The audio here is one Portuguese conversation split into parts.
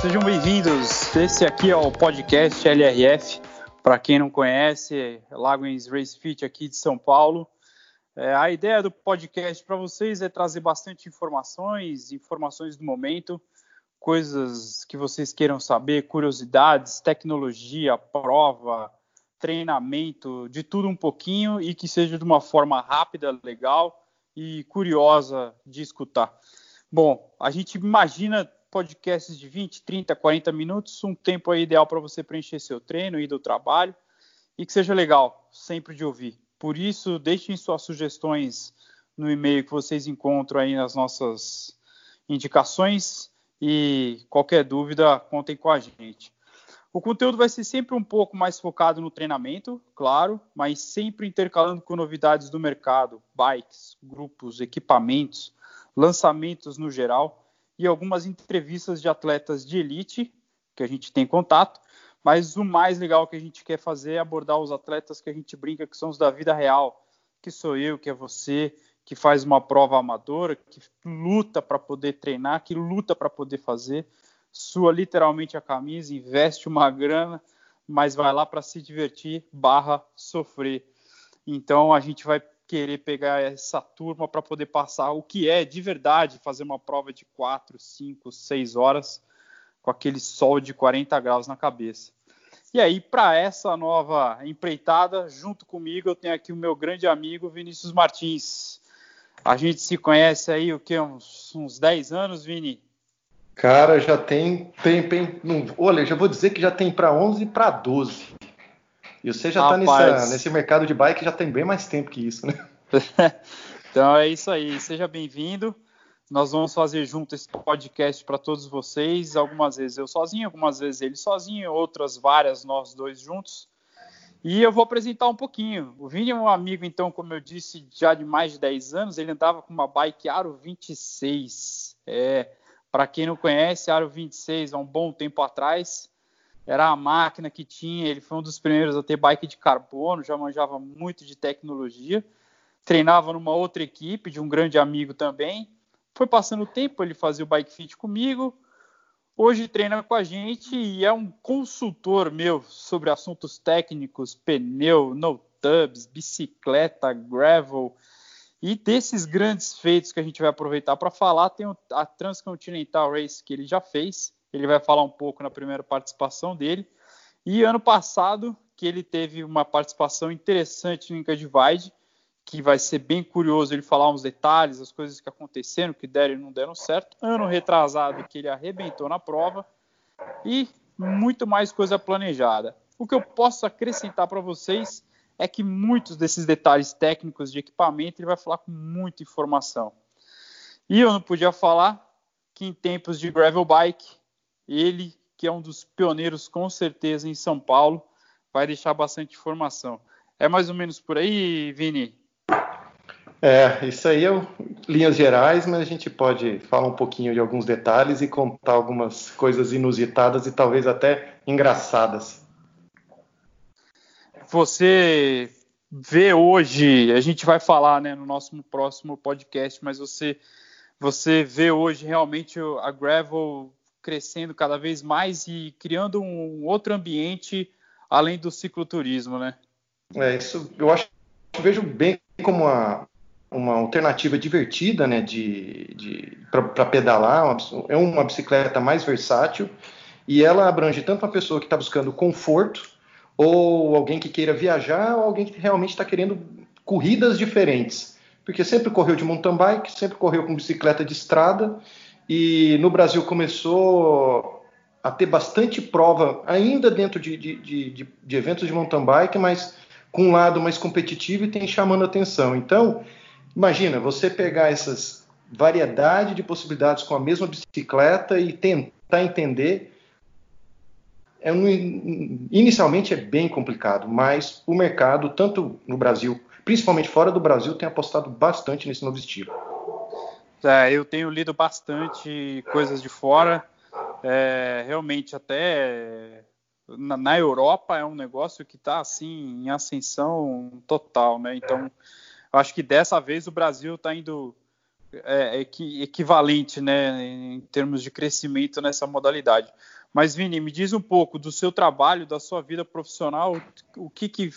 sejam bem-vindos. Esse aqui é o podcast LRF. Para quem não conhece, Lagoens Race Fit aqui de São Paulo. É, a ideia do podcast para vocês é trazer bastante informações, informações do momento, coisas que vocês queiram saber, curiosidades, tecnologia, prova, treinamento, de tudo um pouquinho e que seja de uma forma rápida, legal e curiosa de escutar. Bom, a gente imagina podcasts de 20, 30, 40 minutos, um tempo ideal para você preencher seu treino e do trabalho e que seja legal sempre de ouvir. Por isso, deixem suas sugestões no e-mail que vocês encontram aí nas nossas indicações e qualquer dúvida, contem com a gente. O conteúdo vai ser sempre um pouco mais focado no treinamento, claro, mas sempre intercalando com novidades do mercado, bikes, grupos, equipamentos, lançamentos no geral e algumas entrevistas de atletas de elite que a gente tem contato. Mas o mais legal que a gente quer fazer é abordar os atletas que a gente brinca que são os da vida real, que sou eu, que é você, que faz uma prova amadora, que luta para poder treinar, que luta para poder fazer, sua literalmente a camisa, investe uma grana, mas vai lá para se divertir barra sofrer. Então a gente vai querer pegar essa turma para poder passar o que é de verdade fazer uma prova de 4, 5, 6 horas com aquele sol de 40 graus na cabeça. E aí, para essa nova empreitada, junto comigo, eu tenho aqui o meu grande amigo Vinícius Martins. A gente se conhece aí o que uns, uns 10 anos, Vini? Cara, já tem, tem, tem não, olha, já vou dizer que já tem para 11 para 12. E você já está nesse mercado de bike já tem bem mais tempo que isso, né? então é isso aí. Seja bem-vindo. Nós vamos fazer junto esse podcast para todos vocês. Algumas vezes eu sozinho, algumas vezes ele sozinho, outras várias nós dois juntos. E eu vou apresentar um pouquinho. O Vini é um amigo, então, como eu disse, já de mais de 10 anos. Ele andava com uma bike Aro 26. É, para quem não conhece, Aro 26 há um bom tempo atrás era a máquina que tinha. Ele foi um dos primeiros a ter bike de carbono, já manjava muito de tecnologia. Treinava numa outra equipe de um grande amigo também. Foi passando o tempo, ele fazia o bike fit comigo. Hoje treina com a gente e é um consultor meu sobre assuntos técnicos, pneu, no tubs, bicicleta, gravel. E desses grandes feitos que a gente vai aproveitar para falar, tem a Transcontinental Race que ele já fez. Ele vai falar um pouco na primeira participação dele. E ano passado, que ele teve uma participação interessante no Inca Divide, que vai ser bem curioso ele falar uns detalhes, as coisas que aconteceram, que deram e não deram certo. Ano retrasado, que ele arrebentou na prova. E muito mais coisa planejada. O que eu posso acrescentar para vocês é que muitos desses detalhes técnicos de equipamento ele vai falar com muita informação. E eu não podia falar que em tempos de gravel bike, ele, que é um dos pioneiros com certeza em São Paulo, vai deixar bastante informação. É mais ou menos por aí, Vini? É, isso aí é linhas gerais, mas a gente pode falar um pouquinho de alguns detalhes e contar algumas coisas inusitadas e talvez até engraçadas você vê hoje, a gente vai falar né, no nosso próximo podcast, mas você, você vê hoje realmente a Gravel crescendo cada vez mais e criando um outro ambiente além do cicloturismo, né? É, isso eu acho eu vejo bem como uma, uma alternativa divertida, né, de, de para pedalar, uma, é uma bicicleta mais versátil e ela abrange tanto uma pessoa que está buscando conforto ou alguém que queira viajar, ou alguém que realmente está querendo corridas diferentes. Porque sempre correu de mountain bike, sempre correu com bicicleta de estrada, e no Brasil começou a ter bastante prova, ainda dentro de, de, de, de eventos de mountain bike, mas com um lado mais competitivo e tem chamando atenção. Então, imagina você pegar essas variedade de possibilidades com a mesma bicicleta e tentar entender é um, inicialmente é bem complicado, mas o mercado, tanto no Brasil, principalmente fora do Brasil, tem apostado bastante nesse novo estilo. É, eu tenho lido bastante coisas de fora. É, realmente, até na, na, Europa é um negócio que está assim em ascensão total, né? Então, acho que dessa vez o Brasil está indo é, equivalente, né, em termos de crescimento nessa modalidade. Mas, Vini, me diz um pouco do seu trabalho, da sua vida profissional, o que que,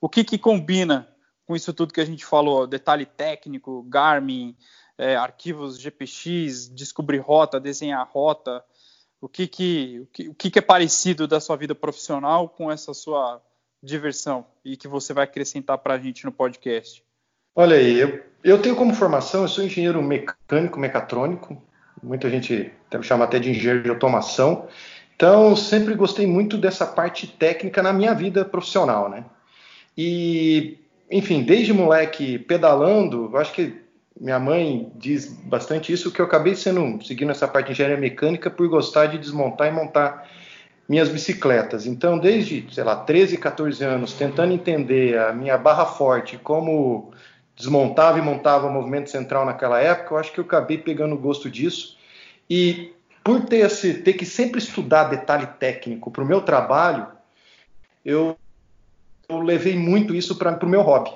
o que, que combina com isso tudo que a gente falou, detalhe técnico, Garmin, é, arquivos GPX, descobrir rota, desenhar rota, o que que, o que, o que é parecido da sua vida profissional com essa sua diversão e que você vai acrescentar para a gente no podcast? Olha aí, eu, eu tenho como formação, eu sou engenheiro mecânico, mecatrônico, muita gente me chama até de engenheiro de automação, então sempre gostei muito dessa parte técnica na minha vida profissional, né? E, enfim, desde moleque pedalando, eu acho que minha mãe diz bastante isso, que eu acabei sendo seguindo essa parte de engenharia mecânica por gostar de desmontar e montar minhas bicicletas. Então, desde, sei lá, 13, 14 anos, tentando entender a minha barra forte, como desmontava e montava o movimento central naquela época, eu acho que eu acabei pegando gosto disso. E por ter, esse, ter que sempre estudar detalhe técnico para o meu trabalho, eu, eu, levei muito isso para o meu hobby.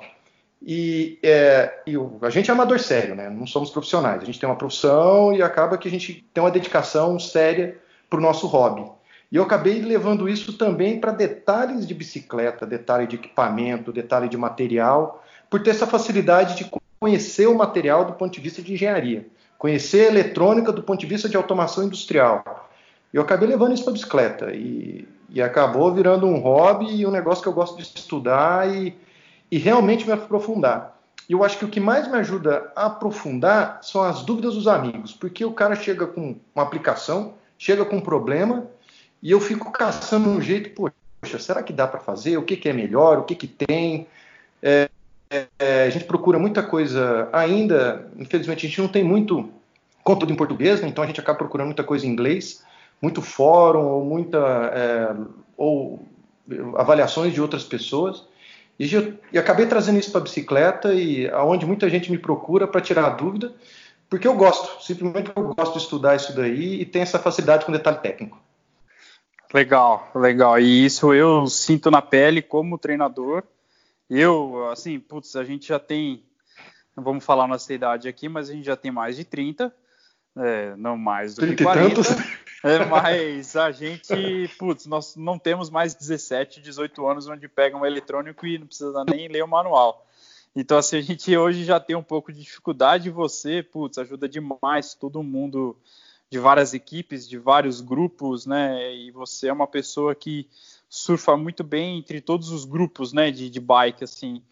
E, é, e a gente é amador sério, né? Não somos profissionais. A gente tem uma profissão e acaba que a gente tem uma dedicação séria para o nosso hobby. E eu acabei levando isso também para detalhes de bicicleta, detalhe de equipamento, detalhe de material, por ter essa facilidade de conhecer o material do ponto de vista de engenharia, conhecer a eletrônica do ponto de vista de automação industrial. Eu acabei levando isso para bicicleta e, e, acabou virando um hobby e um negócio que eu gosto de estudar e, e realmente me aprofundar. E eu acho que o que mais me ajuda a aprofundar são as dúvidas dos amigos, porque o cara chega com uma aplicação, chega com um problema e eu fico caçando um jeito, poxa, será que dá para fazer? O que, que, é melhor? O que, que tem? É, é, a gente procura muita coisa ainda, infelizmente a gente não tem muito conteúdo em português, né? então a gente acaba procurando muita coisa em inglês, muito fórum ou muita é, ou avaliações de outras pessoas. E, e acabei trazendo isso para a bicicleta e aonde muita gente me procura para tirar a dúvida, porque eu gosto, simplesmente eu gosto de estudar isso daí e tem essa facilidade com detalhe técnico. Legal, legal. E isso eu sinto na pele como treinador. Eu, assim, putz, a gente já tem, não vamos falar nossa idade aqui, mas a gente já tem mais de 30, é, não mais do que 40. Tantos. É, mas a gente, putz, nós não temos mais 17, 18 anos onde pega um eletrônico e não precisa nem ler o manual. Então, assim, a gente hoje já tem um pouco de dificuldade. Você, putz, ajuda demais todo mundo de várias equipes, de vários grupos, né? E você é uma pessoa que surfa muito bem entre todos os grupos, né? De, de bike, assim.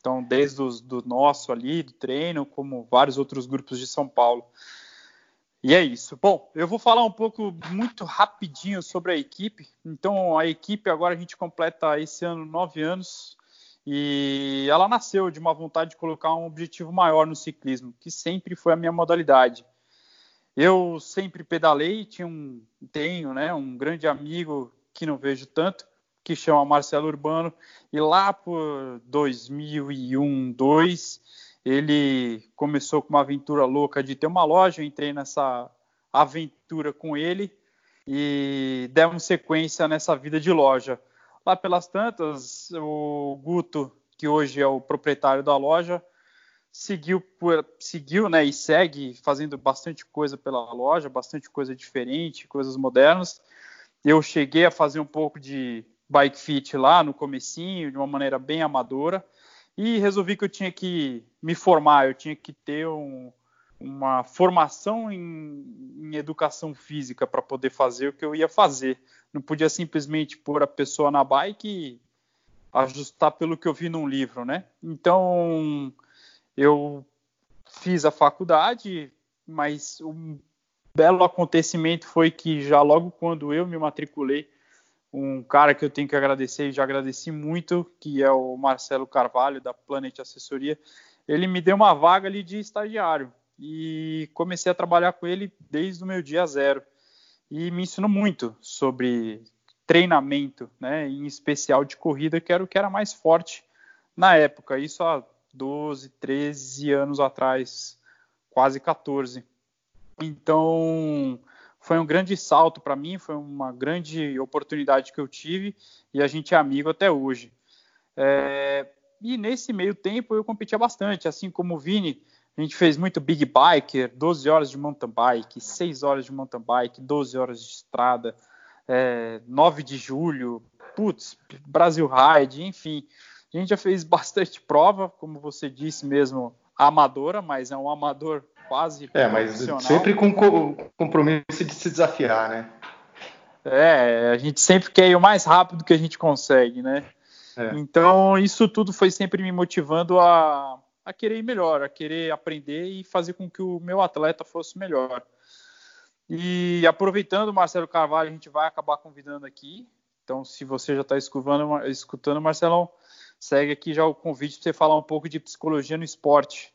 Então, desde o do nosso ali, do treino, como vários outros grupos de São Paulo. E é isso. Bom, eu vou falar um pouco muito rapidinho sobre a equipe. Então, a equipe agora a gente completa esse ano nove anos e ela nasceu de uma vontade de colocar um objetivo maior no ciclismo, que sempre foi a minha modalidade. Eu sempre pedalei, tinha um, tenho né, um grande amigo que não vejo tanto, que chama Marcelo Urbano, e lá por 2001, 2002, ele começou com uma aventura louca de ter uma loja, eu entrei nessa aventura com ele e demos sequência nessa vida de loja. Lá pelas tantas, o Guto, que hoje é o proprietário da loja, seguiu, por, seguiu né, e segue fazendo bastante coisa pela loja, bastante coisa diferente, coisas modernas. Eu cheguei a fazer um pouco de bike fit lá no comecinho, de uma maneira bem amadora, e resolvi que eu tinha que me formar, eu tinha que ter um, uma formação em, em educação física para poder fazer o que eu ia fazer. Não podia simplesmente pôr a pessoa na bike e ajustar pelo que eu vi num livro, né? Então, eu fiz a faculdade, mas um belo acontecimento foi que já logo quando eu me matriculei, um cara que eu tenho que agradecer e já agradeci muito, que é o Marcelo Carvalho da Planet Assessoria, ele me deu uma vaga ali de estagiário e comecei a trabalhar com ele desde o meu dia zero e me ensinou muito sobre treinamento, né, em especial de corrida, que era o que era mais forte na época. Isso há 12, 13 anos atrás, quase 14. Então, foi um grande salto para mim, foi uma grande oportunidade que eu tive e a gente é amigo até hoje. É, e nesse meio tempo eu competia bastante, assim como o Vini, a gente fez muito big biker, 12 horas de mountain bike, 6 horas de mountain bike, 12 horas de estrada. é, 9 de julho, putz, Brasil Ride, enfim. A gente já fez bastante prova, como você disse mesmo, amadora, mas é um amador quase É, mas sempre com compromisso de se desafiar, né? É, a gente sempre quer ir o mais rápido que a gente consegue, né? É. Então, isso tudo foi sempre me motivando a, a querer ir melhor, a querer aprender e fazer com que o meu atleta fosse melhor. E aproveitando, Marcelo Carvalho, a gente vai acabar convidando aqui. Então, se você já está escutando, escutando, Marcelão, segue aqui já o convite para você falar um pouco de psicologia no esporte,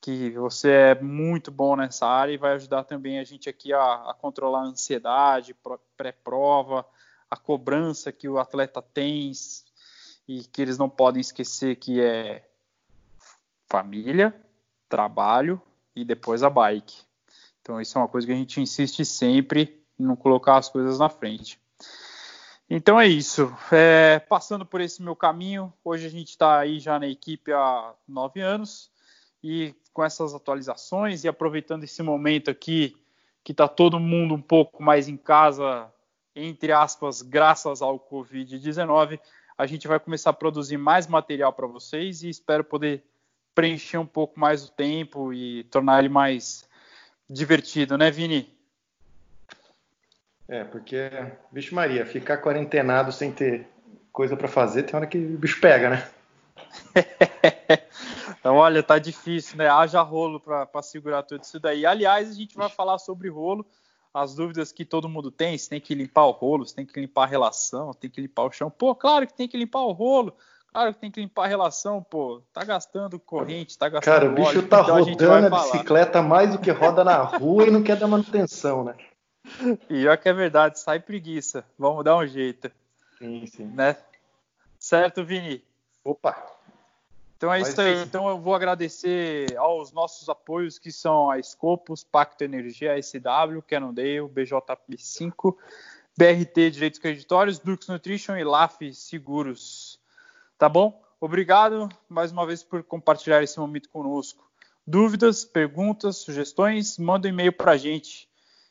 que você é muito bom nessa área e vai ajudar também a gente aqui a, a controlar a ansiedade, pré-prova, a cobrança que o atleta tem e que eles não podem esquecer que é família, trabalho e depois a bike. Então, isso é uma coisa que a gente insiste sempre em não colocar as coisas na frente. Então é isso. É, passando por esse meu caminho, hoje a gente está aí já na equipe há nove anos e com essas atualizações e aproveitando esse momento aqui que está todo mundo um pouco mais em casa, entre aspas, graças ao Covid-19, a gente vai começar a produzir mais material para vocês e espero poder preencher um pouco mais o tempo e tornar ele mais divertido, né, Vini? É, porque, bicho Maria, ficar quarentenado sem ter coisa para fazer, tem hora que o bicho pega, né? então, olha, tá difícil, né? Haja rolo para segurar tudo isso daí. Aliás, a gente vai falar sobre rolo, as dúvidas que todo mundo tem, se tem que limpar o rolo, se tem que limpar a relação, tem que limpar o chão. Pô, claro que tem que limpar o rolo. Claro que tem que limpar a relação, pô. Tá gastando corrente, tá gastando Cara, o bicho óleo, tá então rodando a, a bicicleta mais do que roda na rua e não quer dar manutenção, né? E olha que é verdade, sai preguiça. Vamos dar um jeito. Sim, sim. Né? Certo, Vini? Opa! Então é Mas isso aí. Sim. Então eu vou agradecer aos nossos apoios, que são a Scopus, Pacto Energia, SW, Cannondale, BJP5, BRT Direitos Creditórios, Dux Nutrition e LAF Seguros. Tá bom? Obrigado mais uma vez por compartilhar esse momento conosco. Dúvidas, perguntas, sugestões, manda um e-mail para a gente,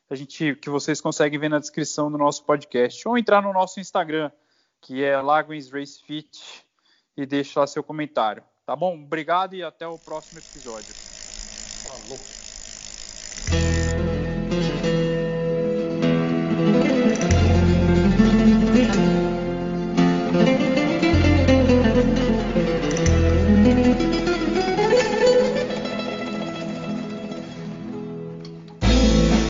a gente que vocês conseguem ver na descrição do nosso podcast, ou entrar no nosso Instagram, que é Lagos Race Fit, e deixe lá seu comentário. Tá bom? Obrigado e até o próximo episódio. Falou.